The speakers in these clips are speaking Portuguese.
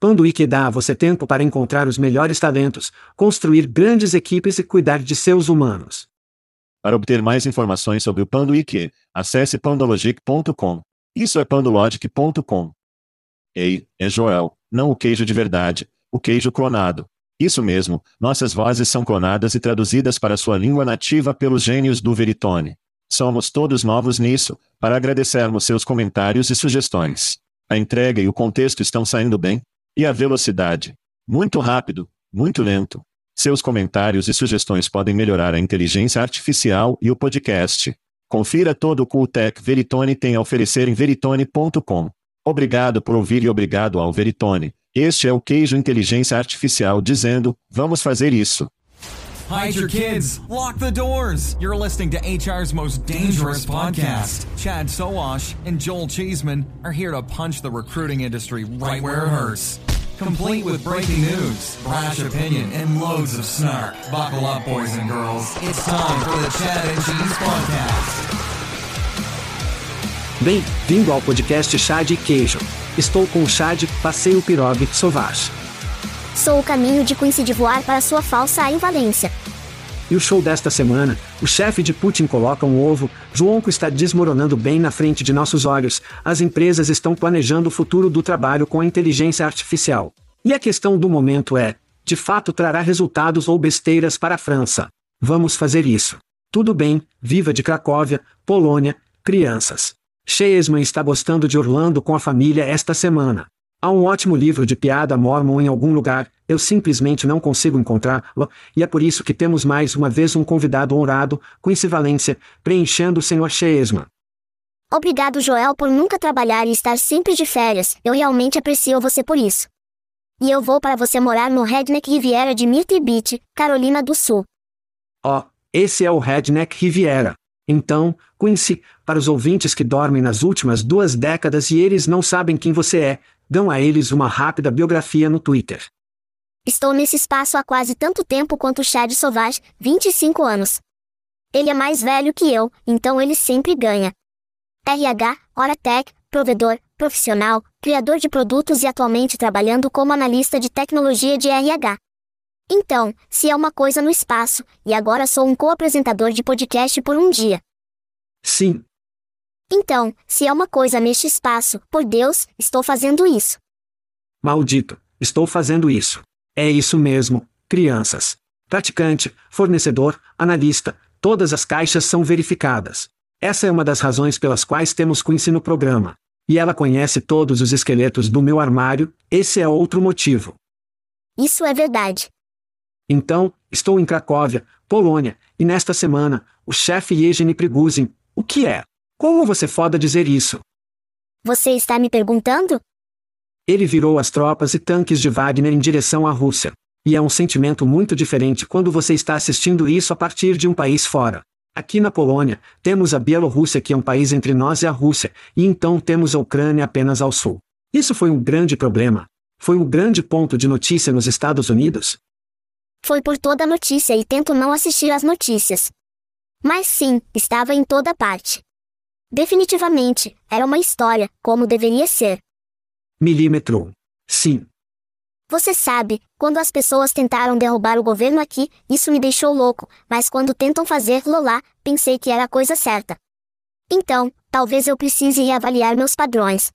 Panduíque dá a você tempo para encontrar os melhores talentos, construir grandes equipes e cuidar de seus humanos. Para obter mais informações sobre o Panduíque, acesse pandologic.com. Isso é pandologic.com. Ei, é Joel, não o queijo de verdade, o queijo clonado. Isso mesmo, nossas vozes são clonadas e traduzidas para sua língua nativa pelos gênios do Veritone. Somos todos novos nisso, para agradecermos seus comentários e sugestões. A entrega e o contexto estão saindo bem? E a velocidade? Muito rápido, muito lento. Seus comentários e sugestões podem melhorar a inteligência artificial e o podcast. Confira todo o Cooltech Veritone tem a oferecer em veritone.com. Obrigado por ouvir e obrigado ao Veritone. Este é o queijo inteligência artificial dizendo: vamos fazer isso. Hide your kids. Lock the doors. You're listening to HR's most dangerous podcast. Chad Soash and Joel Cheeseman are here to punch the recruiting industry right where it hurts. Complete with breaking news, brash opinion, and loads of snark. Buckle up, boys and girls. It's time for the Chad and Cheese Podcast. Bem-vindo ao podcast Chá de Queijo. Estou com o Chad, Passeio Pirogue, Sauvage. Sou o caminho de Quincy de voar para sua falsa invalência. E o show desta semana, o chefe de Putin coloca um ovo, Joãoco está desmoronando bem na frente de nossos olhos, as empresas estão planejando o futuro do trabalho com a inteligência artificial. E a questão do momento é, de fato trará resultados ou besteiras para a França. Vamos fazer isso. Tudo bem, viva de Cracóvia, Polônia, crianças. Cheesman está gostando de Orlando com a família esta semana. Há um ótimo livro de piada mormon em algum lugar, eu simplesmente não consigo encontrá-lo, e é por isso que temos mais uma vez um convidado honrado, Quincy Valência, preenchendo o Sr. Cheesman. Obrigado, Joel, por nunca trabalhar e estar sempre de férias. Eu realmente aprecio você por isso. E eu vou para você morar no Redneck Riviera de Myrtle Beach, Carolina do Sul. Ó, oh, esse é o Redneck Riviera. Então, Quincy, para os ouvintes que dormem nas últimas duas décadas e eles não sabem quem você é, dão a eles uma rápida biografia no Twitter. Estou nesse espaço há quase tanto tempo quanto Chad Sauvage, 25 anos. Ele é mais velho que eu, então ele sempre ganha. RH, Oratech, provedor, profissional, criador de produtos e atualmente trabalhando como analista de tecnologia de RH. Então, se é uma coisa no espaço, e agora sou um co-apresentador de podcast por um dia. Sim. Então, se é uma coisa neste espaço, por Deus, estou fazendo isso. Maldito, estou fazendo isso. É isso mesmo, crianças. Praticante, fornecedor, analista, todas as caixas são verificadas. Essa é uma das razões pelas quais temos Quincy no programa. E ela conhece todos os esqueletos do meu armário, esse é outro motivo. Isso é verdade. Então, estou em Cracóvia, Polônia, e nesta semana, o chefe Yevgeny Priguzhin. O que é? Como você foda dizer isso? Você está me perguntando? Ele virou as tropas e tanques de Wagner em direção à Rússia. E é um sentimento muito diferente quando você está assistindo isso a partir de um país fora. Aqui na Polônia, temos a Bielorrússia que é um país entre nós e a Rússia, e então temos a Ucrânia apenas ao sul. Isso foi um grande problema. Foi um grande ponto de notícia nos Estados Unidos, foi por toda a notícia e tento não assistir às notícias. Mas sim, estava em toda parte. Definitivamente, era uma história, como deveria ser. Milímetro. Sim. Você sabe, quando as pessoas tentaram derrubar o governo aqui, isso me deixou louco, mas quando tentam fazer-lo lá, pensei que era a coisa certa. Então, talvez eu precise reavaliar meus padrões.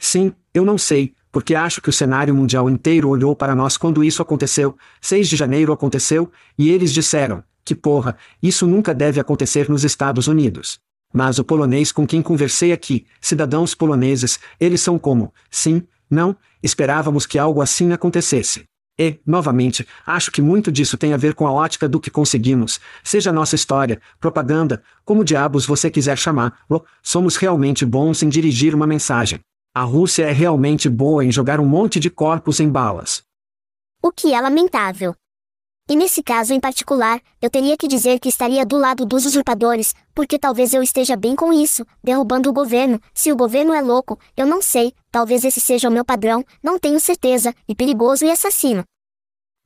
Sim, eu não sei, porque acho que o cenário mundial inteiro olhou para nós quando isso aconteceu, 6 de janeiro aconteceu, e eles disseram: Que porra, isso nunca deve acontecer nos Estados Unidos. Mas o polonês com quem conversei aqui, cidadãos poloneses, eles são como, sim, não, esperávamos que algo assim acontecesse. E, novamente, acho que muito disso tem a ver com a ótica do que conseguimos, seja nossa história, propaganda, como diabos você quiser chamar, somos realmente bons em dirigir uma mensagem. A Rússia é realmente boa em jogar um monte de corpos em balas. O que é lamentável. E nesse caso em particular, eu teria que dizer que estaria do lado dos usurpadores, porque talvez eu esteja bem com isso, derrubando o governo. Se o governo é louco, eu não sei, talvez esse seja o meu padrão, não tenho certeza, e perigoso e assassino.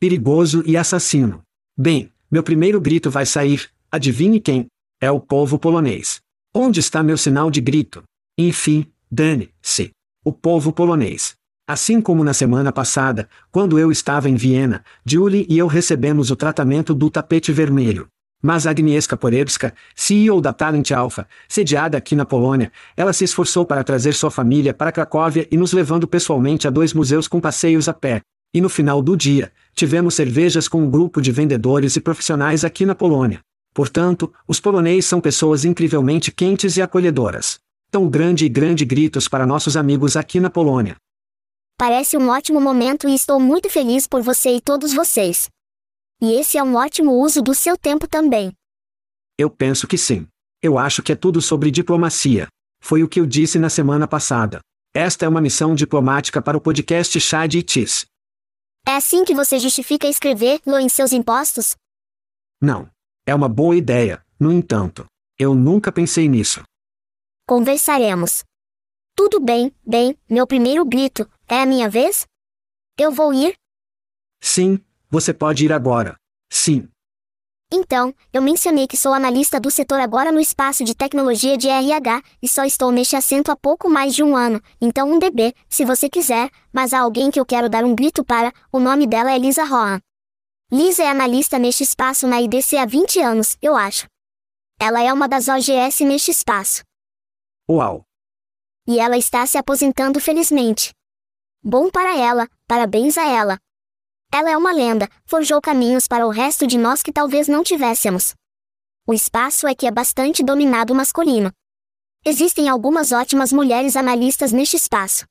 Perigoso e assassino. Bem, meu primeiro grito vai sair, adivinhe quem? É o povo polonês. Onde está meu sinal de grito? Enfim, dane-se. O povo polonês. Assim como na semana passada, quando eu estava em Viena, Julie e eu recebemos o tratamento do tapete vermelho. Mas Agnieszka Porewska, CEO da Talent Alpha, sediada aqui na Polônia, ela se esforçou para trazer sua família para Cracóvia e nos levando pessoalmente a dois museus com passeios a pé. E no final do dia, tivemos cervejas com um grupo de vendedores e profissionais aqui na Polônia. Portanto, os poloneses são pessoas incrivelmente quentes e acolhedoras. Tão grande e grande gritos para nossos amigos aqui na Polônia. Parece um ótimo momento e estou muito feliz por você e todos vocês. E esse é um ótimo uso do seu tempo também. Eu penso que sim. Eu acho que é tudo sobre diplomacia. Foi o que eu disse na semana passada. Esta é uma missão diplomática para o podcast Chad e Tis. É assim que você justifica escrever-lo em seus impostos? Não. É uma boa ideia, no entanto. Eu nunca pensei nisso. Conversaremos. Tudo bem, bem, meu primeiro grito, é a minha vez? Eu vou ir? Sim, você pode ir agora. Sim. Então, eu mencionei que sou analista do setor agora no espaço de tecnologia de RH, e só estou neste assento há pouco mais de um ano, então um DB, se você quiser, mas há alguém que eu quero dar um grito para, o nome dela é Lisa Rohan. Lisa é analista neste espaço na IDC há 20 anos, eu acho. Ela é uma das OGS neste espaço. Uau! E ela está se aposentando felizmente. Bom para ela, parabéns a ela. Ela é uma lenda, forjou caminhos para o resto de nós que talvez não tivéssemos. O espaço é que é bastante dominado masculino. Existem algumas ótimas mulheres analistas neste espaço.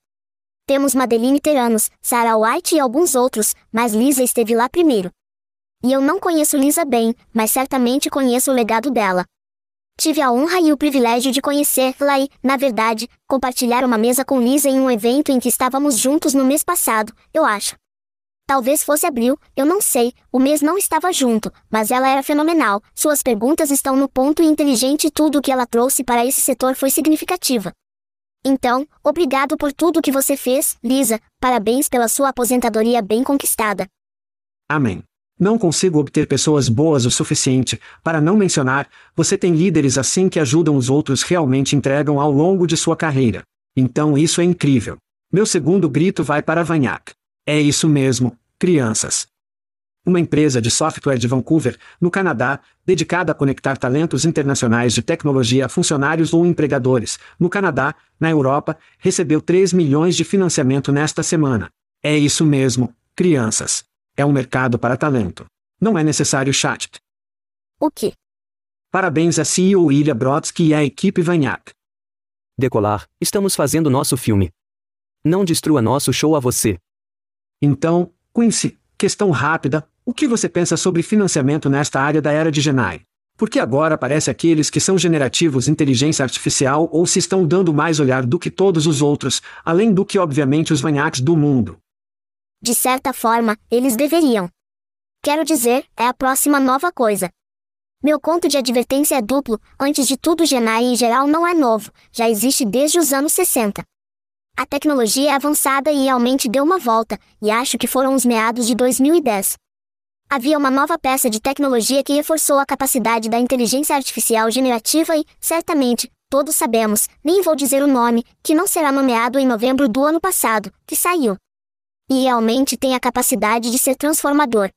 Temos Madeline Teranos, Sarah White e alguns outros, mas Lisa esteve lá primeiro. E eu não conheço Lisa bem, mas certamente conheço o legado dela. Tive a honra e o privilégio de conhecê-la e, na verdade, compartilhar uma mesa com Lisa em um evento em que estávamos juntos no mês passado, eu acho. Talvez fosse abril, eu não sei, o mês não estava junto, mas ela era fenomenal, suas perguntas estão no ponto e inteligente e tudo o que ela trouxe para esse setor foi significativa. Então, obrigado por tudo que você fez, Lisa, parabéns pela sua aposentadoria bem conquistada. Amém. Não consigo obter pessoas boas o suficiente, para não mencionar, você tem líderes assim que ajudam os outros realmente entregam ao longo de sua carreira. Então isso é incrível. Meu segundo grito vai para Vanhac. É isso mesmo, crianças. Uma empresa de software de Vancouver, no Canadá, dedicada a conectar talentos internacionais de tecnologia a funcionários ou empregadores, no Canadá, na Europa, recebeu 3 milhões de financiamento nesta semana. É isso mesmo, crianças. É um mercado para talento. Não é necessário chat. O que? Parabéns a CEO Ilha Brodsky e à equipe Vanhac. Decolar, estamos fazendo nosso filme. Não destrua nosso show a você. Então, Quincy, questão rápida: o que você pensa sobre financiamento nesta área da era de Genai? Porque agora aparece aqueles que são generativos inteligência artificial ou se estão dando mais olhar do que todos os outros, além do que obviamente os vanhaques do mundo. De certa forma, eles deveriam. Quero dizer, é a próxima nova coisa. Meu conto de advertência é duplo, antes de tudo Genai em geral não é novo, já existe desde os anos 60. A tecnologia é avançada e realmente deu uma volta, e acho que foram os meados de 2010. Havia uma nova peça de tecnologia que reforçou a capacidade da inteligência artificial generativa e, certamente, todos sabemos, nem vou dizer o nome, que não será nomeado em novembro do ano passado, que saiu e realmente tem a capacidade de ser transformador.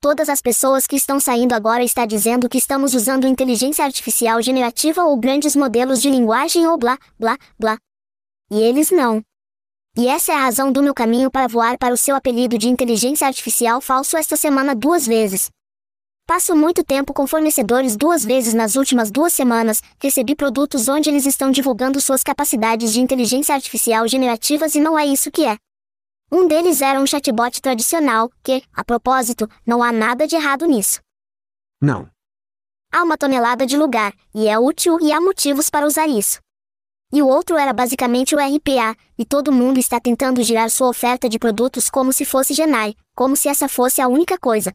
Todas as pessoas que estão saindo agora está dizendo que estamos usando inteligência artificial generativa ou grandes modelos de linguagem ou blá, blá, blá. E eles não. E essa é a razão do meu caminho para voar para o seu apelido de inteligência artificial falso esta semana duas vezes. Passo muito tempo com fornecedores duas vezes nas últimas duas semanas, recebi produtos onde eles estão divulgando suas capacidades de inteligência artificial generativas e não é isso que é. Um deles era um chatbot tradicional, que, a propósito, não há nada de errado nisso. Não. Há uma tonelada de lugar, e é útil e há motivos para usar isso. E o outro era basicamente o RPA, e todo mundo está tentando girar sua oferta de produtos como se fosse Genai, como se essa fosse a única coisa.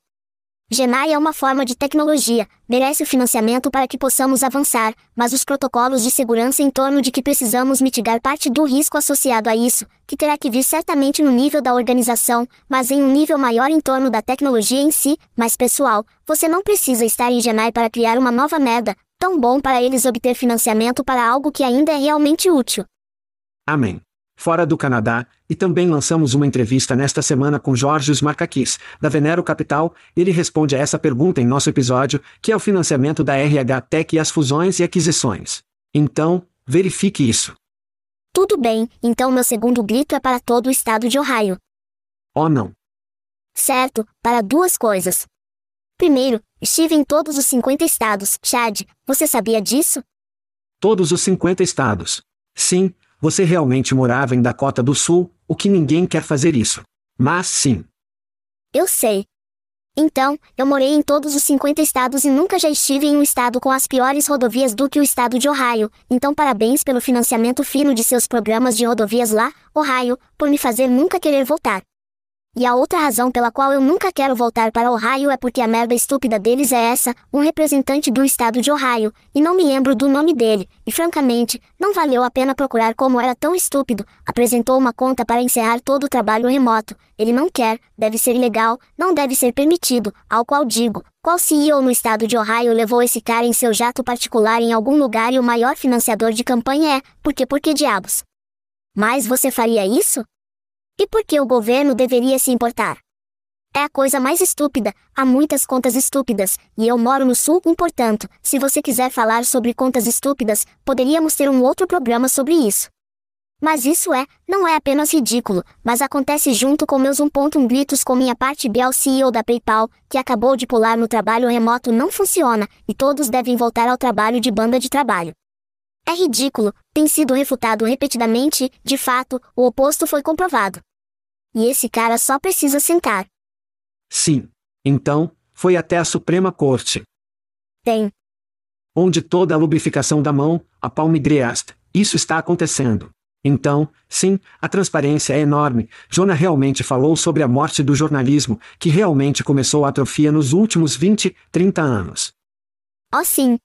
Genai é uma forma de tecnologia, merece o financiamento para que possamos avançar, mas os protocolos de segurança em torno de que precisamos mitigar parte do risco associado a isso, que terá que vir certamente no nível da organização, mas em um nível maior em torno da tecnologia em si, mas pessoal, você não precisa estar em Genai para criar uma nova merda, tão bom para eles obter financiamento para algo que ainda é realmente útil. Amém fora do Canadá, e também lançamos uma entrevista nesta semana com Jorge Marcaquis, da Venero Capital. Ele responde a essa pergunta em nosso episódio, que é o financiamento da RH Tech e as fusões e aquisições. Então, verifique isso. Tudo bem, então meu segundo grito é para todo o estado de Ohio. Oh não. Certo, para duas coisas. Primeiro, estive em todos os 50 estados. Chad, você sabia disso? Todos os 50 estados. Sim, você realmente morava em Dakota do Sul, o que ninguém quer fazer isso. Mas sim. Eu sei. Então, eu morei em todos os 50 estados e nunca já estive em um estado com as piores rodovias do que o estado de Ohio. Então, parabéns pelo financiamento fino de seus programas de rodovias lá, Ohio, por me fazer nunca querer voltar. E a outra razão pela qual eu nunca quero voltar para Ohio é porque a merda estúpida deles é essa, um representante do estado de Ohio, e não me lembro do nome dele, e francamente, não valeu a pena procurar como era tão estúpido, apresentou uma conta para encerrar todo o trabalho remoto, ele não quer, deve ser ilegal, não deve ser permitido, ao qual digo, qual CEO no estado de Ohio levou esse cara em seu jato particular em algum lugar e o maior financiador de campanha é, porque por que diabos? Mas você faria isso? E por que o governo deveria se importar? É a coisa mais estúpida, há muitas contas estúpidas, e eu moro no sul, portanto, se você quiser falar sobre contas estúpidas, poderíamos ter um outro programa sobre isso. Mas isso é, não é apenas ridículo, mas acontece junto com meus 1.1 gritos com minha parte Biel CEO da PayPal, que acabou de pular no trabalho remoto não funciona, e todos devem voltar ao trabalho de banda de trabalho. É ridículo, tem sido refutado repetidamente, de fato, o oposto foi comprovado. E esse cara só precisa sentar. Sim. Então, foi até a Suprema Corte. Tem. Onde toda a lubrificação da mão, a palmidreast, isso está acontecendo. Então, sim, a transparência é enorme. Jonah realmente falou sobre a morte do jornalismo, que realmente começou a atrofia nos últimos 20, 30 anos. Oh, sim.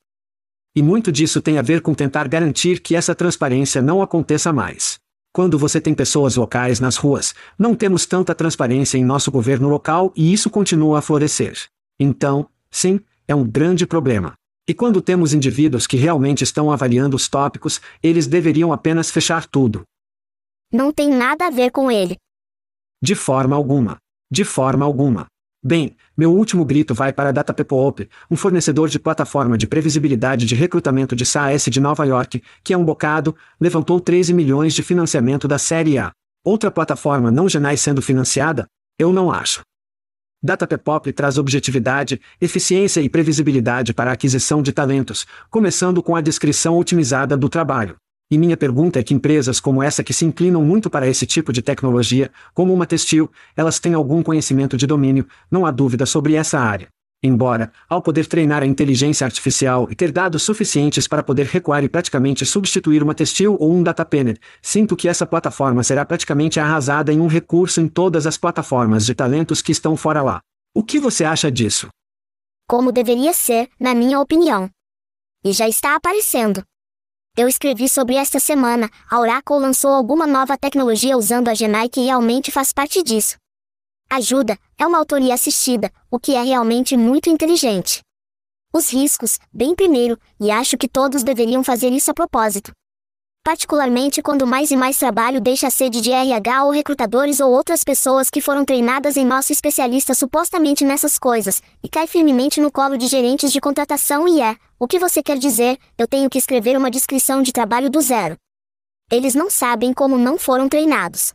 E muito disso tem a ver com tentar garantir que essa transparência não aconteça mais. Quando você tem pessoas locais nas ruas, não temos tanta transparência em nosso governo local e isso continua a florescer. Então, sim, é um grande problema. E quando temos indivíduos que realmente estão avaliando os tópicos, eles deveriam apenas fechar tudo. Não tem nada a ver com ele. De forma alguma. De forma alguma. Bem, meu último grito vai para a DataPepoop, um fornecedor de plataforma de previsibilidade de recrutamento de SaaS de Nova York, que é um bocado, levantou 13 milhões de financiamento da Série A. Outra plataforma não Genai sendo financiada? Eu não acho. DataPepop traz objetividade, eficiência e previsibilidade para a aquisição de talentos, começando com a descrição otimizada do trabalho. E minha pergunta é que empresas como essa que se inclinam muito para esse tipo de tecnologia, como uma Testil, elas têm algum conhecimento de domínio, não há dúvida sobre essa área. Embora, ao poder treinar a inteligência artificial e ter dados suficientes para poder recuar e praticamente substituir uma Testil ou um Datapener, sinto que essa plataforma será praticamente arrasada em um recurso em todas as plataformas de talentos que estão fora lá. O que você acha disso? Como deveria ser, na minha opinião. E já está aparecendo. Eu escrevi sobre esta semana, a Oracle lançou alguma nova tecnologia usando a Genai que realmente faz parte disso. Ajuda, é uma autoria assistida, o que é realmente muito inteligente. Os riscos, bem primeiro, e acho que todos deveriam fazer isso a propósito particularmente quando mais e mais trabalho deixa a sede de RH ou recrutadores ou outras pessoas que foram treinadas em nosso especialista supostamente nessas coisas, e cai firmemente no colo de gerentes de contratação e é, o que você quer dizer, eu tenho que escrever uma descrição de trabalho do zero. Eles não sabem como não foram treinados.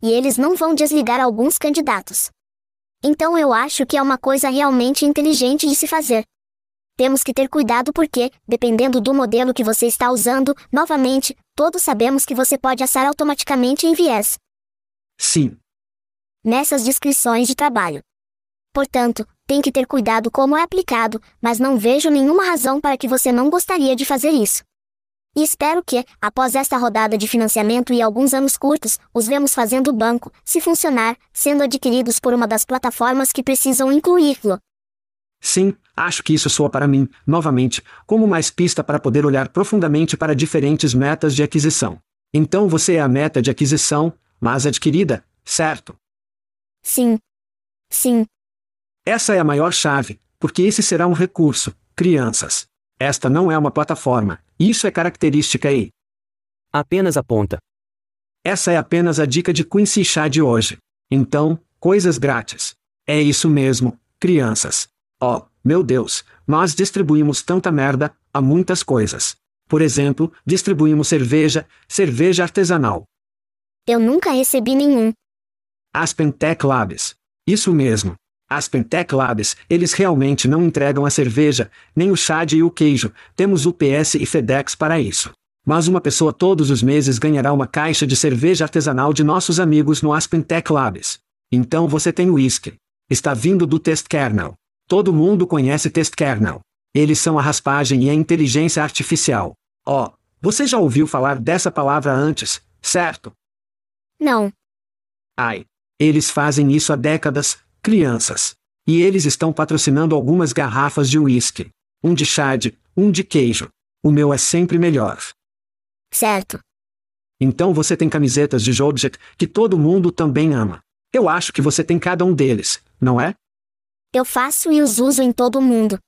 E eles não vão desligar alguns candidatos. Então eu acho que é uma coisa realmente inteligente de se fazer. Temos que ter cuidado porque, dependendo do modelo que você está usando, novamente, todos sabemos que você pode assar automaticamente em viés. Sim. Nessas descrições de trabalho. Portanto, tem que ter cuidado como é aplicado, mas não vejo nenhuma razão para que você não gostaria de fazer isso. E espero que, após esta rodada de financiamento e alguns anos curtos, os vemos fazendo o banco, se funcionar, sendo adquiridos por uma das plataformas que precisam incluí-lo. Sim, acho que isso soa para mim, novamente, como mais pista para poder olhar profundamente para diferentes metas de aquisição. Então você é a meta de aquisição, mas adquirida, certo? Sim. Sim. Essa é a maior chave, porque esse será um recurso, crianças. Esta não é uma plataforma, isso é característica e. Apenas aponta. Essa é apenas a dica de Quincy Chá de hoje. Então, coisas grátis. É isso mesmo, crianças. Oh, meu Deus, nós distribuímos tanta merda, a muitas coisas. Por exemplo, distribuímos cerveja, cerveja artesanal. Eu nunca recebi nenhum. Aspen Tech Labs. Isso mesmo. Aspen Tech Labs, eles realmente não entregam a cerveja, nem o chá e o queijo, temos UPS e FedEx para isso. Mas uma pessoa todos os meses ganhará uma caixa de cerveja artesanal de nossos amigos no Aspen Tech Labs. Então você tem o whisky. Está vindo do Test Kernel. Todo mundo conhece Test Kernel. Eles são a raspagem e a inteligência artificial. Oh, você já ouviu falar dessa palavra antes, certo? Não. Ai. Eles fazem isso há décadas, crianças. E eles estão patrocinando algumas garrafas de uísque. Um de chade, um de queijo. O meu é sempre melhor. Certo. Então você tem camisetas de Jobjet, que todo mundo também ama. Eu acho que você tem cada um deles, não é? Eu faço e os uso em todo mundo.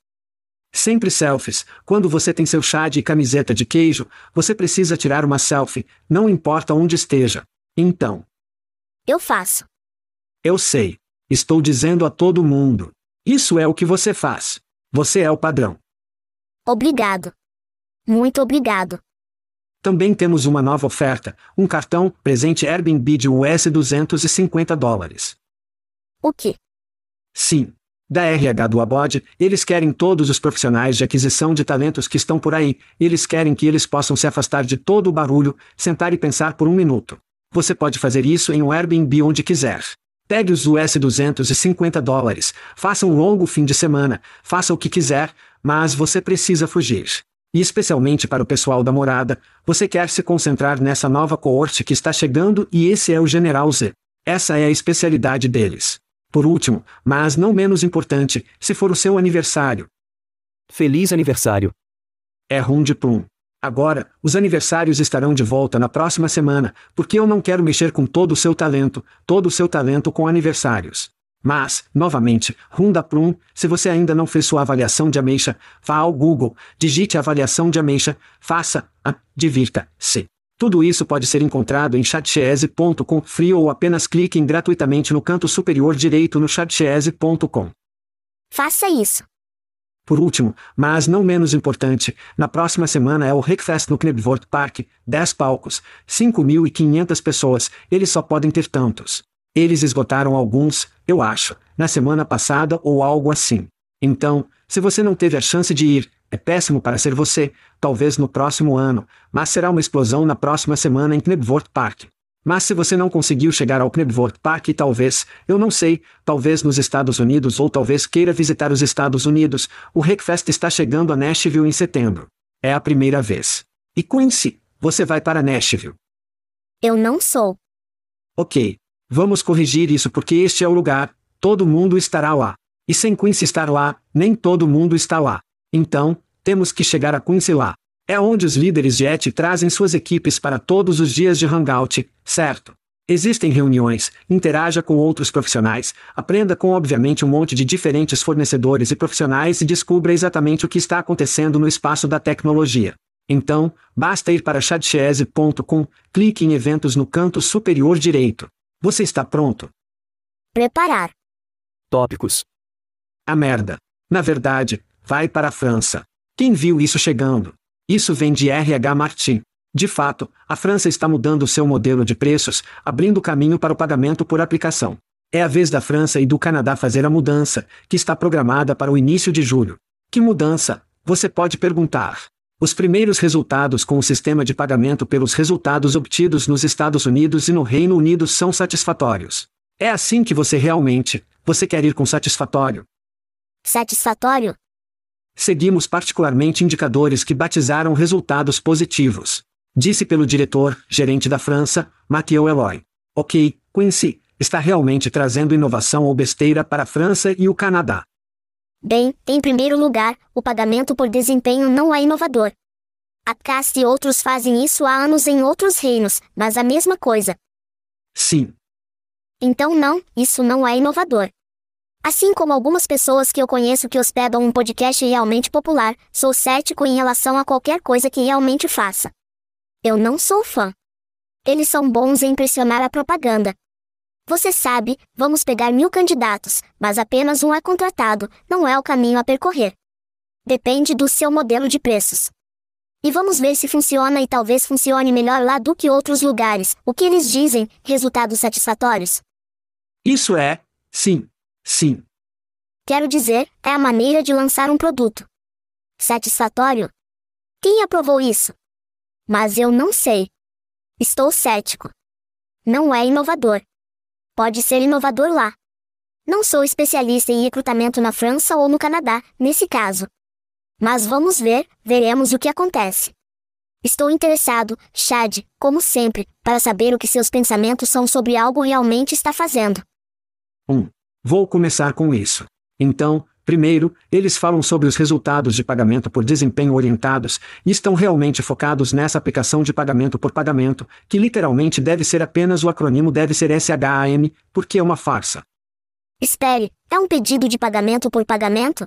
Sempre selfies. Quando você tem seu chá e camiseta de queijo, você precisa tirar uma selfie, não importa onde esteja. Então. Eu faço. Eu sei. Estou dizendo a todo mundo. Isso é o que você faz. Você é o padrão. Obrigado. Muito obrigado. Também temos uma nova oferta, um cartão presente Airbnb de US 250 dólares. O que? Sim. Da RH do Abode, eles querem todos os profissionais de aquisição de talentos que estão por aí, eles querem que eles possam se afastar de todo o barulho, sentar e pensar por um minuto. Você pode fazer isso em um Airbnb onde quiser. Pegue os US 250 dólares, faça um longo fim de semana, faça o que quiser, mas você precisa fugir. E especialmente para o pessoal da morada, você quer se concentrar nessa nova coorte que está chegando e esse é o General Z. Essa é a especialidade deles. Por último, mas não menos importante, se for o seu aniversário. Feliz aniversário. É rum de pum. Agora, os aniversários estarão de volta na próxima semana, porque eu não quero mexer com todo o seu talento, todo o seu talento com aniversários. Mas, novamente, Runda Plum, se você ainda não fez sua avaliação de ameixa, vá ao Google, digite avaliação de ameixa, faça, a, divirta-se. Tudo isso pode ser encontrado em chatchese.com frio ou apenas cliquem gratuitamente no canto superior direito no chatchese.com. Faça isso. Por último, mas não menos importante, na próxima semana é o Rickfest no Knebworth Park, 10 palcos, 5.500 pessoas, eles só podem ter tantos. Eles esgotaram alguns, eu acho, na semana passada ou algo assim. Então, se você não teve a chance de ir, é péssimo para ser você, talvez no próximo ano, mas será uma explosão na próxima semana em Knebworth Park. Mas se você não conseguiu chegar ao Knebworth Park talvez, eu não sei, talvez nos Estados Unidos ou talvez queira visitar os Estados Unidos, o Hackfest está chegando a Nashville em setembro. É a primeira vez. E Quincy, você vai para Nashville. Eu não sou. Ok. Vamos corrigir isso porque este é o lugar, todo mundo estará lá. E sem Quincy estar lá, nem todo mundo está lá. Então, temos que chegar a Quincy lá. É onde os líderes de ET trazem suas equipes para todos os dias de Hangout, certo? Existem reuniões, interaja com outros profissionais, aprenda com obviamente um monte de diferentes fornecedores e profissionais e descubra exatamente o que está acontecendo no espaço da tecnologia. Então, basta ir para chatchese.com, clique em eventos no canto superior direito. Você está pronto? Preparar. Tópicos. A merda. Na verdade, vai para a França. Quem viu isso chegando? Isso vem de RH Martin. De fato, a França está mudando seu modelo de preços, abrindo caminho para o pagamento por aplicação. É a vez da França e do Canadá fazer a mudança, que está programada para o início de julho. Que mudança? Você pode perguntar. Os primeiros resultados com o sistema de pagamento pelos resultados obtidos nos Estados Unidos e no Reino Unido são satisfatórios. É assim que você realmente, você quer ir com satisfatório. Satisfatório? Seguimos particularmente indicadores que batizaram resultados positivos. Disse pelo diretor, gerente da França, Mathieu Eloy. Ok, Quincy, está realmente trazendo inovação ou besteira para a França e o Canadá. Bem, em primeiro lugar, o pagamento por desempenho não é inovador. A Cast e outros fazem isso há anos em outros reinos, mas a mesma coisa. Sim. Então não, isso não é inovador. Assim como algumas pessoas que eu conheço que hospedam um podcast realmente popular, sou cético em relação a qualquer coisa que realmente faça. Eu não sou fã. Eles são bons em pressionar a propaganda. Você sabe, vamos pegar mil candidatos, mas apenas um é contratado, não é o caminho a percorrer. Depende do seu modelo de preços. E vamos ver se funciona e talvez funcione melhor lá do que outros lugares. O que eles dizem? Resultados satisfatórios? Isso é, sim, Sim. Quero dizer, é a maneira de lançar um produto. Satisfatório? Quem aprovou isso? Mas eu não sei. Estou cético. Não é inovador. Pode ser inovador lá. Não sou especialista em recrutamento na França ou no Canadá, nesse caso. Mas vamos ver, veremos o que acontece. Estou interessado, Chad, como sempre, para saber o que seus pensamentos são sobre algo realmente está fazendo. 1. Um. Vou começar com isso. Então, primeiro, eles falam sobre os resultados de pagamento por desempenho orientados, e estão realmente focados nessa aplicação de pagamento por pagamento, que literalmente deve ser apenas o acrônimo deve ser SHAM, porque é uma farsa. Espere, é um pedido de pagamento por pagamento?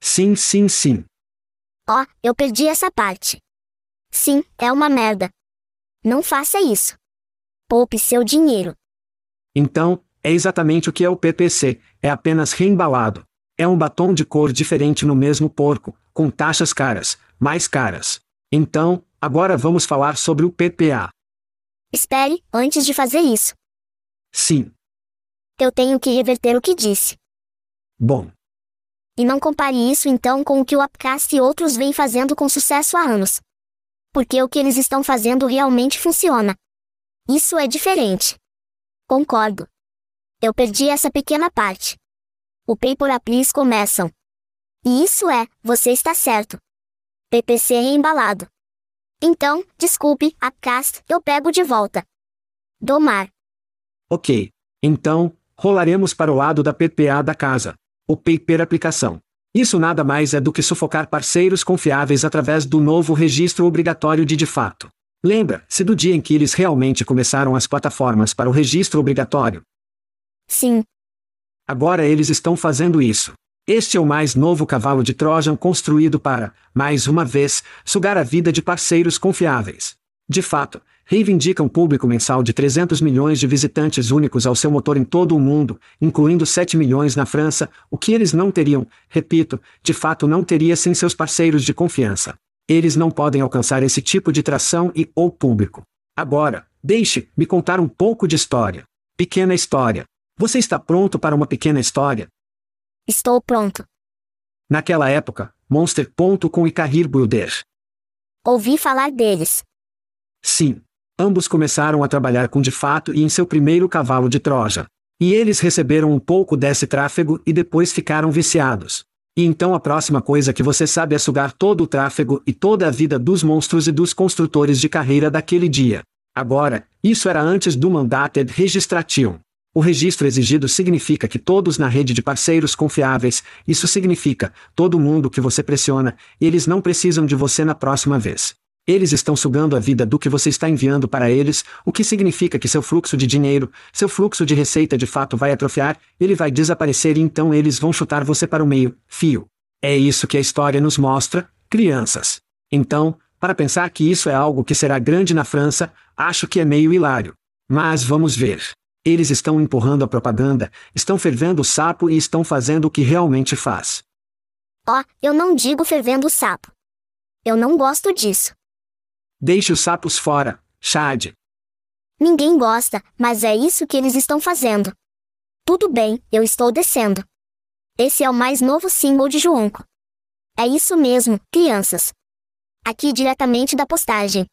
Sim, sim, sim. Ó, oh, eu perdi essa parte. Sim, é uma merda. Não faça isso. Poupe seu dinheiro. Então, é exatamente o que é o PPC, é apenas reembalado. É um batom de cor diferente no mesmo porco, com taxas caras, mais caras. Então, agora vamos falar sobre o PPA. Espere, antes de fazer isso. Sim. Eu tenho que reverter o que disse. Bom. E não compare isso então com o que o Upcast e outros vêm fazendo com sucesso há anos. Porque o que eles estão fazendo realmente funciona. Isso é diferente. Concordo. Eu perdi essa pequena parte. O pay por começam. E isso é, você está certo. PPC reembalado. Então, desculpe, a cast, eu pego de volta. Domar. Ok. Então, rolaremos para o lado da PPA da casa. O pay aplicação. Isso nada mais é do que sufocar parceiros confiáveis através do novo registro obrigatório de de fato. Lembra-se do dia em que eles realmente começaram as plataformas para o registro obrigatório? Sim. Agora eles estão fazendo isso. Este é o mais novo cavalo de Trojan construído para, mais uma vez, sugar a vida de parceiros confiáveis. De fato, reivindica um público mensal de 300 milhões de visitantes únicos ao seu motor em todo o mundo, incluindo 7 milhões na França, o que eles não teriam, repito, de fato não teria sem seus parceiros de confiança. Eles não podem alcançar esse tipo de tração e ou público. Agora, deixe-me contar um pouco de história. Pequena história. Você está pronto para uma pequena história? Estou pronto. Naquela época, Monster.com e Career Builder. Ouvi falar deles. Sim. Ambos começaram a trabalhar com de fato e em seu primeiro cavalo de Troja. E eles receberam um pouco desse tráfego e depois ficaram viciados. E então a próxima coisa que você sabe é sugar todo o tráfego e toda a vida dos monstros e dos construtores de carreira daquele dia. Agora, isso era antes do Mandated Registration. O registro exigido significa que todos na rede de parceiros confiáveis, isso significa, todo mundo que você pressiona, eles não precisam de você na próxima vez. Eles estão sugando a vida do que você está enviando para eles, o que significa que seu fluxo de dinheiro, seu fluxo de receita de fato vai atrofiar, ele vai desaparecer e então eles vão chutar você para o meio, fio. É isso que a história nos mostra, crianças. Então, para pensar que isso é algo que será grande na França, acho que é meio hilário. Mas vamos ver. Eles estão empurrando a propaganda, estão fervendo o sapo e estão fazendo o que realmente faz. Ó, oh, eu não digo fervendo o sapo. Eu não gosto disso. Deixe os sapos fora, Chad. Ninguém gosta, mas é isso que eles estão fazendo. Tudo bem, eu estou descendo. Esse é o mais novo símbolo de Joonco. É isso mesmo, crianças. Aqui diretamente da postagem.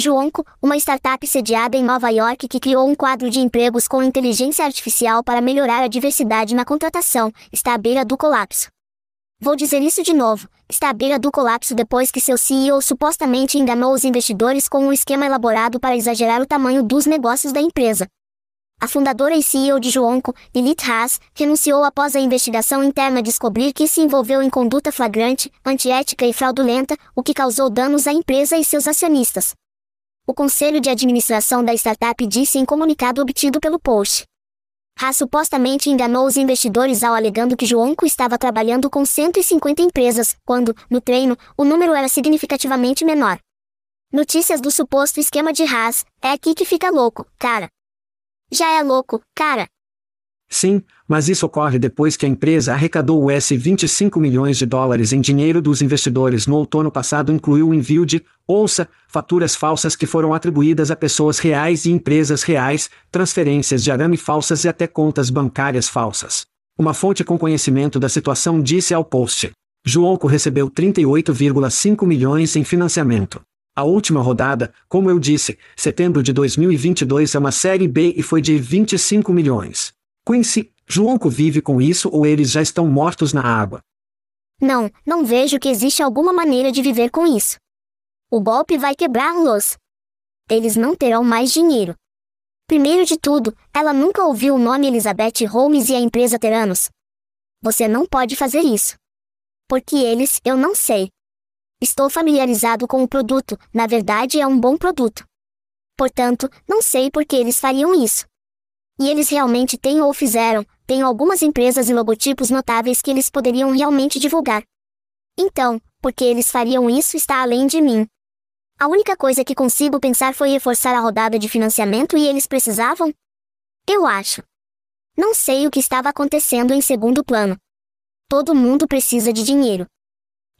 Joonco, uma startup sediada em Nova York que criou um quadro de empregos com inteligência artificial para melhorar a diversidade na contratação, está à beira do colapso. Vou dizer isso de novo, está à beira do colapso depois que seu CEO supostamente enganou os investidores com um esquema elaborado para exagerar o tamanho dos negócios da empresa. A fundadora e CEO de Joonco, Elite Haas, renunciou após a investigação interna descobrir que se envolveu em conduta flagrante, antiética e fraudulenta, o que causou danos à empresa e seus acionistas. O conselho de administração da startup disse em comunicado obtido pelo Post. Haas supostamente enganou os investidores ao alegando que Joonco estava trabalhando com 150 empresas, quando, no treino, o número era significativamente menor. Notícias do suposto esquema de Haas, é aqui que fica louco, cara. Já é louco, cara. Sim, mas isso ocorre depois que a empresa arrecadou US 25 milhões de dólares em dinheiro dos investidores no outono passado incluiu o envio de, ouça, faturas falsas que foram atribuídas a pessoas reais e empresas reais, transferências de arame falsas e até contas bancárias falsas. Uma fonte com conhecimento da situação disse ao Post. Joonco recebeu 38,5 milhões em financiamento. A última rodada, como eu disse, setembro de 2022 é uma série B e foi de 25 milhões. Quincy, Joonco vive com isso ou eles já estão mortos na água? Não, não vejo que existe alguma maneira de viver com isso. O golpe vai quebrá-los. Eles não terão mais dinheiro. Primeiro de tudo, ela nunca ouviu o nome Elizabeth Holmes e a empresa Teranos. Você não pode fazer isso. Porque eles, eu não sei, Estou familiarizado com o produto, na verdade é um bom produto. Portanto, não sei por que eles fariam isso. E eles realmente têm ou fizeram, tenho algumas empresas e logotipos notáveis que eles poderiam realmente divulgar. Então, por que eles fariam isso está além de mim. A única coisa que consigo pensar foi reforçar a rodada de financiamento e eles precisavam? Eu acho. Não sei o que estava acontecendo em segundo plano. Todo mundo precisa de dinheiro.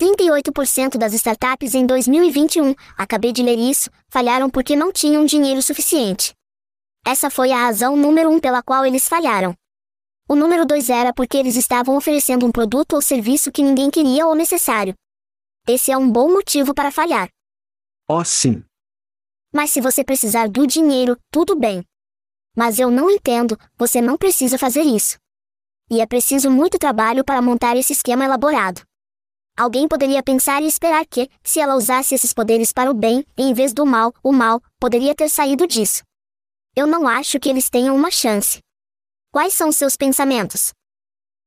38% das startups em 2021, acabei de ler isso, falharam porque não tinham dinheiro suficiente. Essa foi a razão número 1 um pela qual eles falharam. O número 2 era porque eles estavam oferecendo um produto ou serviço que ninguém queria ou necessário. Esse é um bom motivo para falhar. Oh, sim. Mas se você precisar do dinheiro, tudo bem. Mas eu não entendo, você não precisa fazer isso. E é preciso muito trabalho para montar esse esquema elaborado. Alguém poderia pensar e esperar que, se ela usasse esses poderes para o bem, em vez do mal, o mal poderia ter saído disso. Eu não acho que eles tenham uma chance. Quais são seus pensamentos?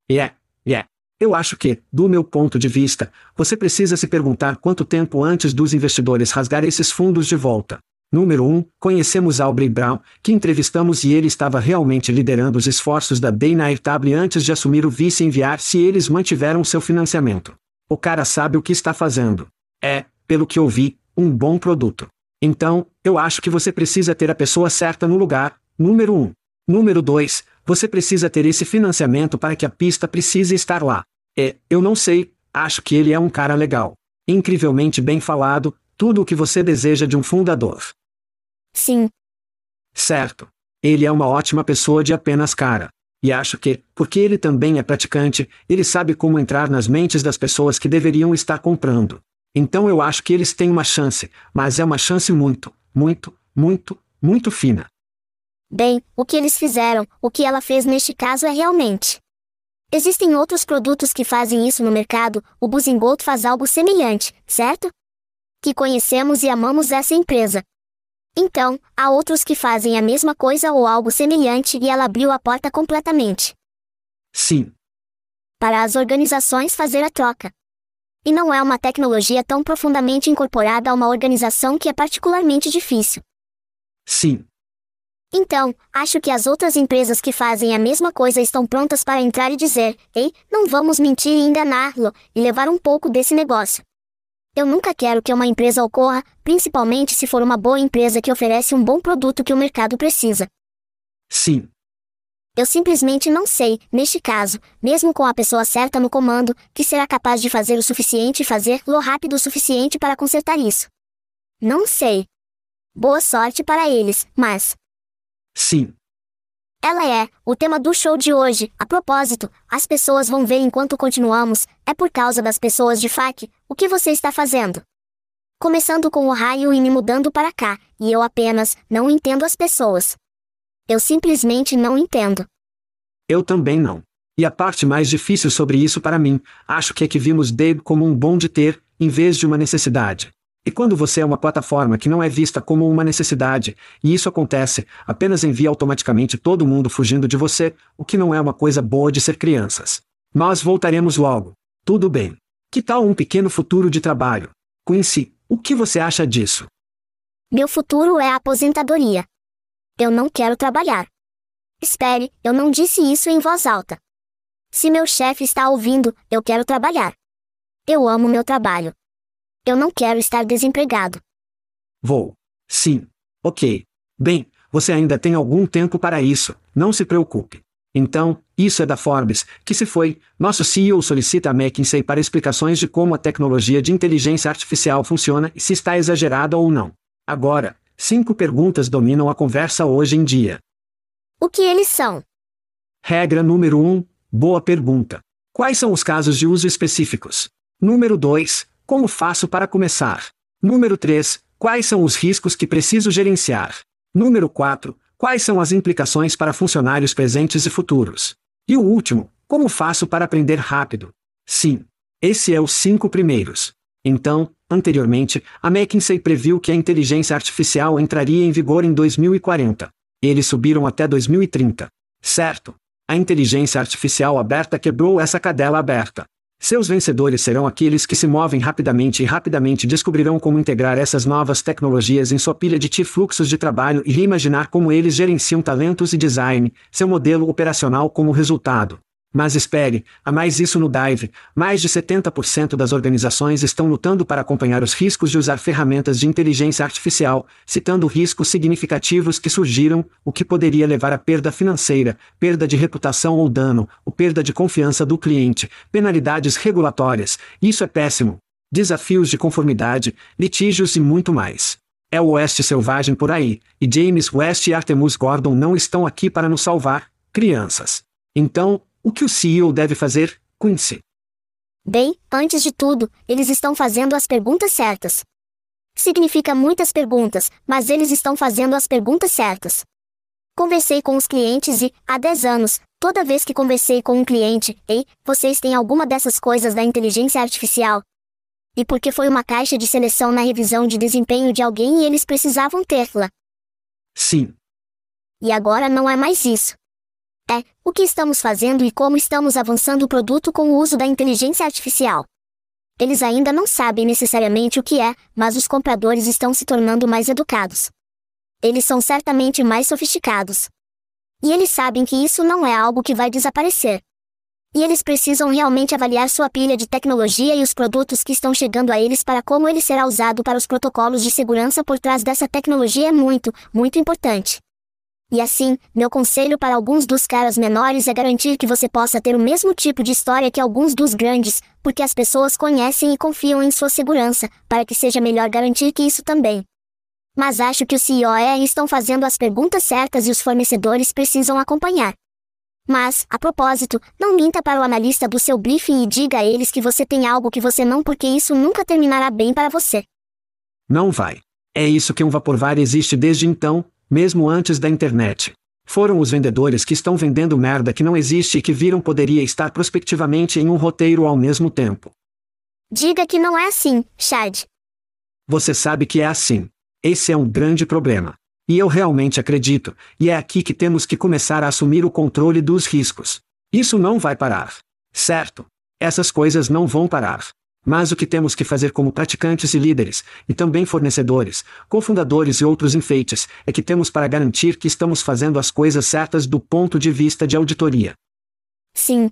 Yeah. Yeah. Eu acho que, do meu ponto de vista, você precisa se perguntar quanto tempo antes dos investidores rasgar esses fundos de volta. Número 1, um, conhecemos Aubrey Brown, que entrevistamos e ele estava realmente liderando os esforços da Bain Airtable antes de assumir o vice enviar se eles mantiveram seu financiamento. O cara sabe o que está fazendo. É, pelo que ouvi, um bom produto. Então, eu acho que você precisa ter a pessoa certa no lugar, número 1. Um. Número 2, você precisa ter esse financiamento para que a pista precise estar lá. É, eu não sei, acho que ele é um cara legal. Incrivelmente bem falado, tudo o que você deseja de um fundador. Sim. Certo. Ele é uma ótima pessoa de apenas cara. E acho que, porque ele também é praticante, ele sabe como entrar nas mentes das pessoas que deveriam estar comprando. Então eu acho que eles têm uma chance, mas é uma chance muito, muito, muito, muito fina. Bem, o que eles fizeram, o que ela fez neste caso é realmente. Existem outros produtos que fazem isso no mercado, o Buzingold faz algo semelhante, certo? Que conhecemos e amamos essa empresa, então, há outros que fazem a mesma coisa ou algo semelhante e ela abriu a porta completamente. Sim. Para as organizações fazer a troca. E não é uma tecnologia tão profundamente incorporada a uma organização que é particularmente difícil. Sim. Então, acho que as outras empresas que fazem a mesma coisa estão prontas para entrar e dizer: ei, não vamos mentir e enganá-lo, e levar um pouco desse negócio. Eu nunca quero que uma empresa ocorra, principalmente se for uma boa empresa que oferece um bom produto que o mercado precisa. Sim. Eu simplesmente não sei, neste caso, mesmo com a pessoa certa no comando, que será capaz de fazer o suficiente e fazer-lo rápido o suficiente para consertar isso. Não sei. Boa sorte para eles, mas. Sim. Ela é o tema do show de hoje. A propósito, as pessoas vão ver enquanto continuamos. É por causa das pessoas de FAQ. O que você está fazendo? Começando com o raio e me mudando para cá, e eu apenas não entendo as pessoas. Eu simplesmente não entendo. Eu também não. E a parte mais difícil sobre isso para mim, acho que é que vimos Dave como um bom de ter, em vez de uma necessidade. E quando você é uma plataforma que não é vista como uma necessidade, e isso acontece, apenas envia automaticamente todo mundo fugindo de você, o que não é uma coisa boa de ser crianças. Nós voltaremos logo. Tudo bem. Que tal um pequeno futuro de trabalho? Quincy, o que você acha disso? Meu futuro é a aposentadoria. Eu não quero trabalhar. Espere, eu não disse isso em voz alta. Se meu chefe está ouvindo, eu quero trabalhar. Eu amo meu trabalho. Eu não quero estar desempregado. Vou. Sim. Ok. Bem, você ainda tem algum tempo para isso, não se preocupe. Então, isso é da Forbes, que se foi, nosso CEO solicita a McKinsey para explicações de como a tecnologia de inteligência artificial funciona e se está exagerada ou não. Agora, cinco perguntas dominam a conversa hoje em dia. O que eles são? Regra número 1, um, boa pergunta. Quais são os casos de uso específicos? Número 2, como faço para começar? Número 3. Quais são os riscos que preciso gerenciar? Número 4. Quais são as implicações para funcionários presentes e futuros? E o último, como faço para aprender rápido? Sim. Esse é os cinco primeiros. Então, anteriormente, a McKinsey previu que a inteligência artificial entraria em vigor em 2040. Eles subiram até 2030. Certo. A inteligência artificial aberta quebrou essa cadela aberta. Seus vencedores serão aqueles que se movem rapidamente e rapidamente descobrirão como integrar essas novas tecnologias em sua pilha de TI fluxos de trabalho e reimaginar como eles gerenciam talentos e design, seu modelo operacional como resultado. Mas espere, há mais isso no Dive. Mais de 70% das organizações estão lutando para acompanhar os riscos de usar ferramentas de inteligência artificial, citando riscos significativos que surgiram, o que poderia levar a perda financeira, perda de reputação ou dano, ou perda de confiança do cliente, penalidades regulatórias. Isso é péssimo. Desafios de conformidade, litígios e muito mais. É o Oeste selvagem por aí, e James West e Artemus Gordon não estão aqui para nos salvar, crianças. Então, o que o CEO deve fazer, Quincy? Bem, antes de tudo, eles estão fazendo as perguntas certas. Significa muitas perguntas, mas eles estão fazendo as perguntas certas. Conversei com os clientes e, há 10 anos, toda vez que conversei com um cliente, ei, vocês têm alguma dessas coisas da inteligência artificial? E porque foi uma caixa de seleção na revisão de desempenho de alguém e eles precisavam tê-la. Sim. E agora não é mais isso. É, o que estamos fazendo e como estamos avançando o produto com o uso da inteligência artificial. Eles ainda não sabem necessariamente o que é, mas os compradores estão se tornando mais educados. Eles são certamente mais sofisticados. E eles sabem que isso não é algo que vai desaparecer. E eles precisam realmente avaliar sua pilha de tecnologia e os produtos que estão chegando a eles para como ele será usado para os protocolos de segurança por trás dessa tecnologia é muito, muito importante. E assim, meu conselho para alguns dos caras menores é garantir que você possa ter o mesmo tipo de história que alguns dos grandes, porque as pessoas conhecem e confiam em sua segurança, para que seja melhor garantir que isso também. Mas acho que o CEO e estão fazendo as perguntas certas e os fornecedores precisam acompanhar. Mas, a propósito, não minta para o analista do seu briefing e diga a eles que você tem algo que você não porque isso nunca terminará bem para você. Não vai. É isso que um Vaporvar existe desde então, mesmo antes da internet. Foram os vendedores que estão vendendo merda que não existe e que viram poderia estar prospectivamente em um roteiro ao mesmo tempo. Diga que não é assim, Chad. Você sabe que é assim. Esse é um grande problema. E eu realmente acredito, e é aqui que temos que começar a assumir o controle dos riscos. Isso não vai parar. Certo? Essas coisas não vão parar. Mas o que temos que fazer como praticantes e líderes, e também fornecedores, cofundadores e outros enfeites, é que temos para garantir que estamos fazendo as coisas certas do ponto de vista de auditoria. Sim.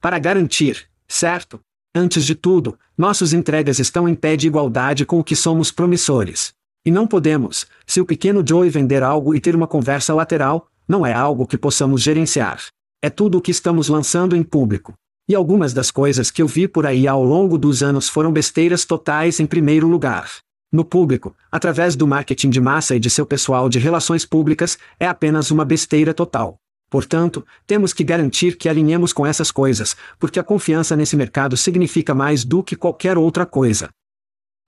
Para garantir, certo? Antes de tudo, nossas entregas estão em pé de igualdade com o que somos promissores. E não podemos, se o pequeno Joey vender algo e ter uma conversa lateral, não é algo que possamos gerenciar. É tudo o que estamos lançando em público. E algumas das coisas que eu vi por aí ao longo dos anos foram besteiras totais em primeiro lugar. No público, através do marketing de massa e de seu pessoal de relações públicas, é apenas uma besteira total. Portanto, temos que garantir que alinhemos com essas coisas, porque a confiança nesse mercado significa mais do que qualquer outra coisa.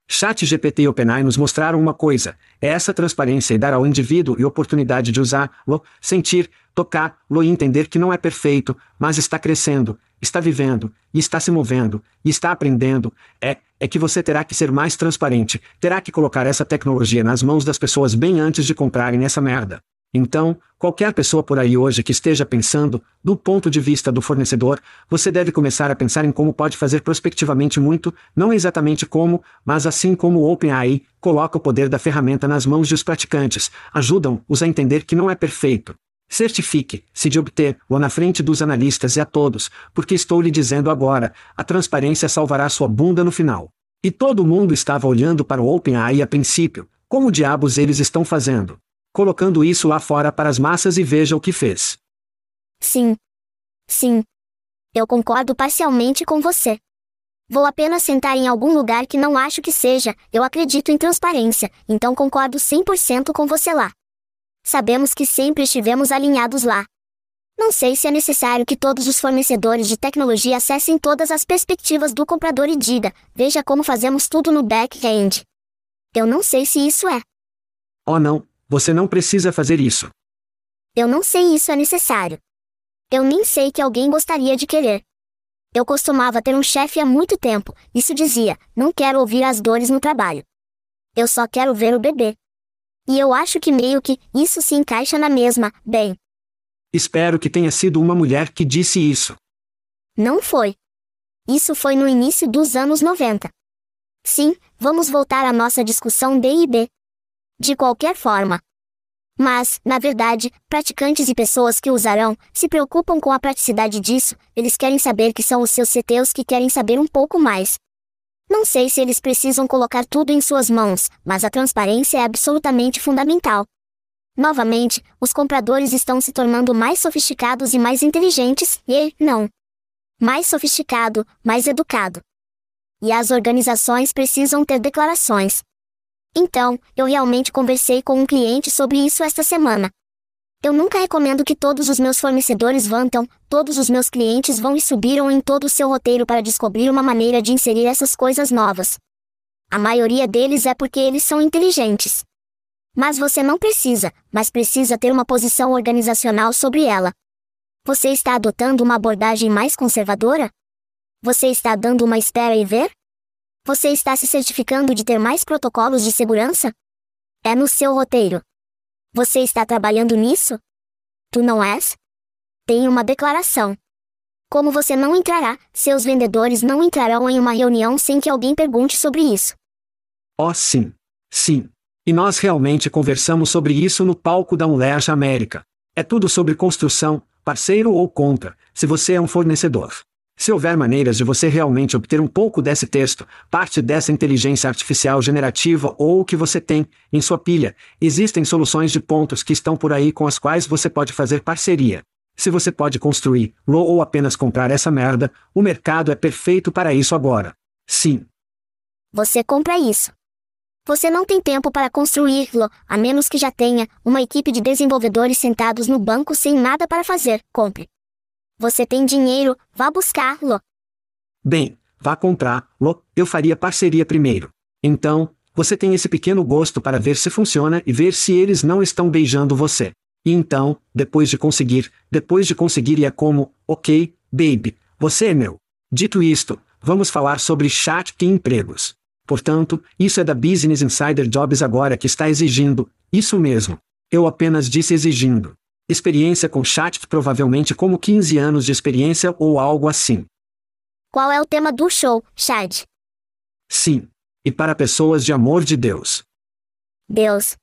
Chat GPT e OpenAI nos mostraram uma coisa: é essa transparência e dar ao indivíduo a oportunidade de usá-lo, sentir, tocar-lo e entender que não é perfeito, mas está crescendo, está vivendo, e está se movendo, e está aprendendo. É, é que você terá que ser mais transparente, terá que colocar essa tecnologia nas mãos das pessoas bem antes de comprarem essa merda. Então, qualquer pessoa por aí hoje que esteja pensando, do ponto de vista do fornecedor, você deve começar a pensar em como pode fazer prospectivamente muito, não exatamente como, mas assim como o OpenAI coloca o poder da ferramenta nas mãos dos praticantes, ajudam-os a entender que não é perfeito. Certifique-se de obter-o na frente dos analistas e a todos, porque estou lhe dizendo agora, a transparência salvará sua bunda no final. E todo mundo estava olhando para o OpenAI a princípio, como diabos eles estão fazendo? colocando isso lá fora para as massas e veja o que fez. Sim. Sim. Eu concordo parcialmente com você. Vou apenas sentar em algum lugar que não acho que seja, eu acredito em transparência, então concordo 100% com você lá. Sabemos que sempre estivemos alinhados lá. Não sei se é necessário que todos os fornecedores de tecnologia acessem todas as perspectivas do comprador e diga, veja como fazemos tudo no back-end. Eu não sei se isso é. Oh não, você não precisa fazer isso. Eu não sei isso é necessário. Eu nem sei que alguém gostaria de querer. Eu costumava ter um chefe há muito tempo, isso dizia: não quero ouvir as dores no trabalho. Eu só quero ver o bebê. E eu acho que meio que isso se encaixa na mesma, bem. Espero que tenha sido uma mulher que disse isso. Não foi. Isso foi no início dos anos 90. Sim, vamos voltar à nossa discussão B e B de qualquer forma. Mas, na verdade, praticantes e pessoas que usarão se preocupam com a praticidade disso, eles querem saber que são os seus CTOs que querem saber um pouco mais. Não sei se eles precisam colocar tudo em suas mãos, mas a transparência é absolutamente fundamental. Novamente, os compradores estão se tornando mais sofisticados e mais inteligentes, e, não. Mais sofisticado, mais educado. E as organizações precisam ter declarações, então, eu realmente conversei com um cliente sobre isso esta semana. Eu nunca recomendo que todos os meus fornecedores vão, então, todos os meus clientes vão e subiram em todo o seu roteiro para descobrir uma maneira de inserir essas coisas novas. A maioria deles é porque eles são inteligentes. Mas você não precisa, mas precisa ter uma posição organizacional sobre ela. Você está adotando uma abordagem mais conservadora? Você está dando uma espera e ver? Você está se certificando de ter mais protocolos de segurança? É no seu roteiro. Você está trabalhando nisso? Tu não és? Tem uma declaração. Como você não entrará, seus vendedores não entrarão em uma reunião sem que alguém pergunte sobre isso. Oh, sim. Sim. E nós realmente conversamos sobre isso no palco da Unleash América. É tudo sobre construção, parceiro ou contra, se você é um fornecedor. Se houver maneiras de você realmente obter um pouco desse texto, parte dessa inteligência artificial generativa ou o que você tem em sua pilha, existem soluções de pontos que estão por aí com as quais você pode fazer parceria. Se você pode construir-lo ou apenas comprar essa merda, o mercado é perfeito para isso agora. Sim. Você compra isso. Você não tem tempo para construí-lo, a menos que já tenha uma equipe de desenvolvedores sentados no banco sem nada para fazer. Compre. Você tem dinheiro, vá buscá-lo. Bem, vá comprá-lo, eu faria parceria primeiro. Então, você tem esse pequeno gosto para ver se funciona e ver se eles não estão beijando você. E então, depois de conseguir, depois de conseguir é como, ok, baby, você é meu. Dito isto, vamos falar sobre chat e empregos. Portanto, isso é da Business Insider Jobs agora que está exigindo, isso mesmo. Eu apenas disse exigindo. Experiência com chat provavelmente como 15 anos de experiência ou algo assim. Qual é o tema do show, Chad? Sim. E para pessoas de amor de Deus. Deus.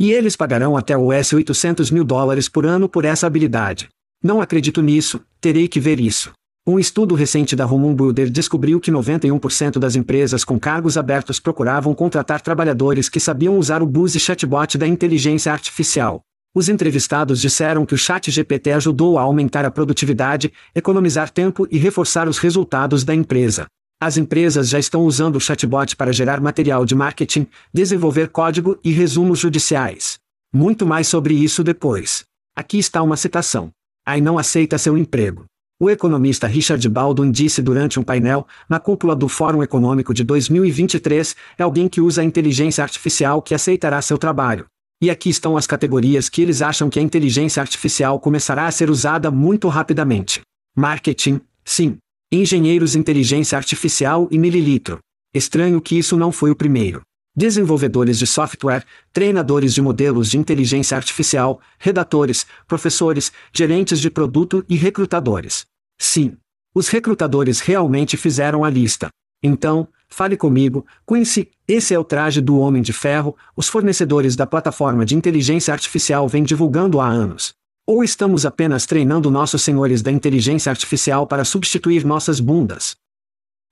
E eles pagarão até US 800 mil dólares por ano por essa habilidade. Não acredito nisso, terei que ver isso. Um estudo recente da Roman Builder descobriu que 91% das empresas com cargos abertos procuravam contratar trabalhadores que sabiam usar o Buzz chatbot da inteligência artificial. Os entrevistados disseram que o Chat GPT ajudou a aumentar a produtividade, economizar tempo e reforçar os resultados da empresa. As empresas já estão usando o chatbot para gerar material de marketing, desenvolver código e resumos judiciais. Muito mais sobre isso depois. Aqui está uma citação. AI não aceita seu emprego. O economista Richard Baldwin disse durante um painel, na cúpula do Fórum Econômico de 2023, é alguém que usa a inteligência artificial que aceitará seu trabalho. E aqui estão as categorias que eles acham que a inteligência artificial começará a ser usada muito rapidamente. Marketing, sim. Engenheiros inteligência artificial e mililitro. Estranho que isso não foi o primeiro. Desenvolvedores de software, treinadores de modelos de inteligência artificial, redatores, professores, gerentes de produto e recrutadores. Sim. Os recrutadores realmente fizeram a lista. Então, fale comigo, Quincy, esse é o traje do Homem de Ferro, os fornecedores da plataforma de inteligência artificial vêm divulgando há anos. Ou estamos apenas treinando nossos senhores da inteligência artificial para substituir nossas bundas?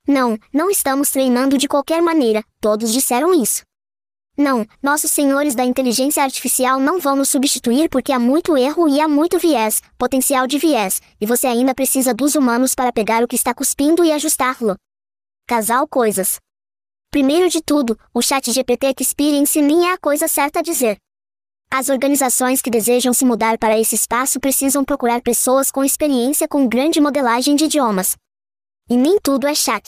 Não, não estamos treinando de qualquer maneira, todos disseram isso. Não, nossos senhores da inteligência artificial não vão nos substituir porque há muito erro e há muito viés, potencial de viés, e você ainda precisa dos humanos para pegar o que está cuspindo e ajustá-lo. Casal coisas. Primeiro de tudo, o chat GPT Experience nem é a coisa certa a dizer. As organizações que desejam se mudar para esse espaço precisam procurar pessoas com experiência com grande modelagem de idiomas. E nem tudo é chat.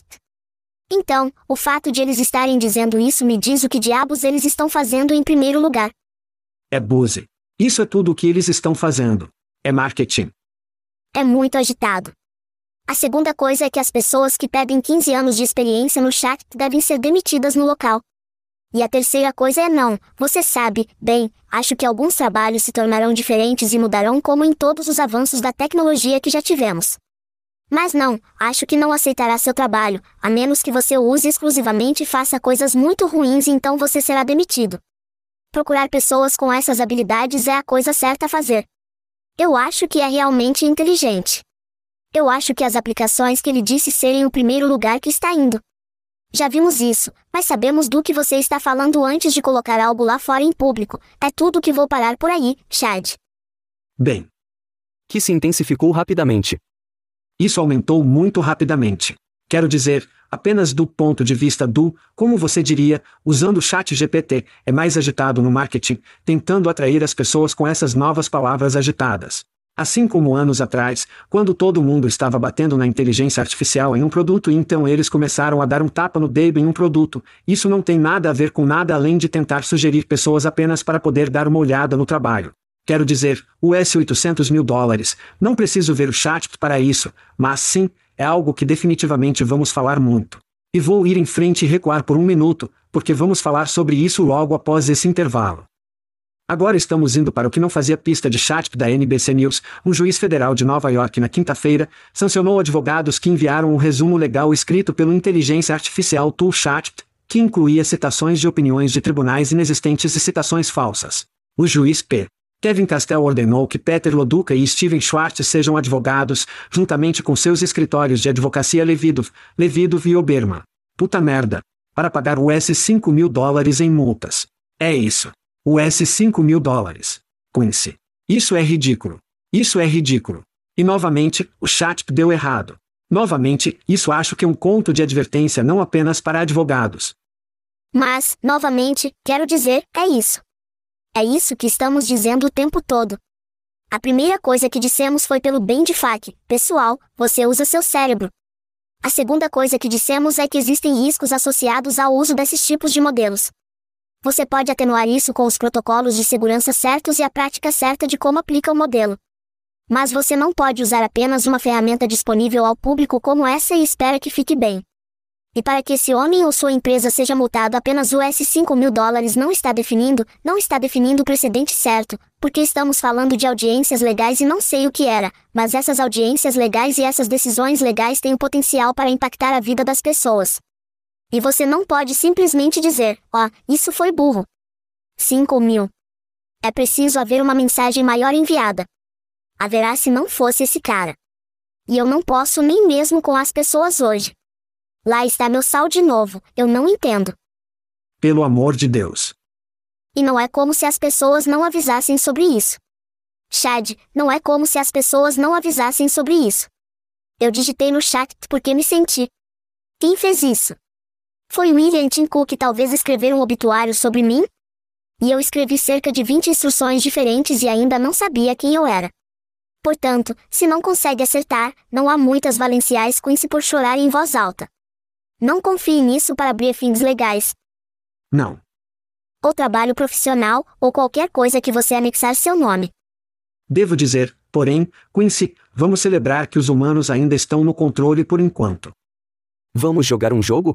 Então, o fato de eles estarem dizendo isso me diz o que diabos eles estão fazendo em primeiro lugar. É buse. Isso é tudo o que eles estão fazendo. É marketing. É muito agitado. A segunda coisa é que as pessoas que pedem 15 anos de experiência no chat devem ser demitidas no local. E a terceira coisa é não, você sabe, bem, acho que alguns trabalhos se tornarão diferentes e mudarão como em todos os avanços da tecnologia que já tivemos. Mas não, acho que não aceitará seu trabalho, a menos que você o use exclusivamente e faça coisas muito ruins e então você será demitido. Procurar pessoas com essas habilidades é a coisa certa a fazer. Eu acho que é realmente inteligente. Eu acho que as aplicações que ele disse serem o primeiro lugar que está indo. Já vimos isso, mas sabemos do que você está falando antes de colocar algo lá fora em público. É tudo que vou parar por aí, Chad. Bem. Que se intensificou rapidamente. Isso aumentou muito rapidamente. Quero dizer, apenas do ponto de vista do, como você diria, usando o chat GPT, é mais agitado no marketing, tentando atrair as pessoas com essas novas palavras agitadas. Assim como anos atrás, quando todo mundo estava batendo na inteligência artificial em um produto e então eles começaram a dar um tapa no dedo em um produto, isso não tem nada a ver com nada além de tentar sugerir pessoas apenas para poder dar uma olhada no trabalho. Quero dizer, US 800 mil dólares, não preciso ver o chat para isso, mas sim, é algo que definitivamente vamos falar muito. E vou ir em frente e recuar por um minuto, porque vamos falar sobre isso logo após esse intervalo. Agora estamos indo para o que não fazia pista de chat da NBC News. Um juiz federal de Nova York na quinta-feira sancionou advogados que enviaram um resumo legal escrito pelo inteligência artificial Tool Chat, que incluía citações de opiniões de tribunais inexistentes e citações falsas. O juiz P. Kevin Castell ordenou que Peter Loduca e Steven Schwartz sejam advogados, juntamente com seus escritórios de advocacia Levidov, Levidov e Oberman. Puta merda. Para pagar US 5 mil dólares em multas. É isso. US 5 mil dólares. Quincy. Isso é ridículo. Isso é ridículo. E novamente, o chat deu errado. Novamente, isso acho que é um conto de advertência não apenas para advogados. Mas, novamente, quero dizer, é isso. É isso que estamos dizendo o tempo todo. A primeira coisa que dissemos foi pelo bem de FAQ, pessoal, você usa seu cérebro. A segunda coisa que dissemos é que existem riscos associados ao uso desses tipos de modelos. Você pode atenuar isso com os protocolos de segurança certos e a prática certa de como aplica o modelo. Mas você não pode usar apenas uma ferramenta disponível ao público como essa e espera que fique bem. E para que esse homem ou sua empresa seja multado apenas US 5 mil dólares não está definindo, não está definindo o precedente certo, porque estamos falando de audiências legais e não sei o que era, mas essas audiências legais e essas decisões legais têm o potencial para impactar a vida das pessoas. E você não pode simplesmente dizer, ó, oh, isso foi burro. 5 mil. É preciso haver uma mensagem maior enviada. Haverá se não fosse esse cara. E eu não posso nem mesmo com as pessoas hoje. Lá está meu sal de novo, eu não entendo. Pelo amor de Deus. E não é como se as pessoas não avisassem sobre isso. Chad, não é como se as pessoas não avisassem sobre isso. Eu digitei no chat porque me senti Quem fez isso? Foi William Tim Cook talvez escrever um obituário sobre mim? E eu escrevi cerca de 20 instruções diferentes e ainda não sabia quem eu era. Portanto, se não consegue acertar, não há muitas valenciais com se por chorar em voz alta. Não confie nisso para briefings legais. Não. Ou trabalho profissional, ou qualquer coisa que você anexar seu nome. Devo dizer, porém, Quincy, vamos celebrar que os humanos ainda estão no controle por enquanto. Vamos jogar um jogo?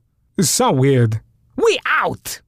So weird. We out!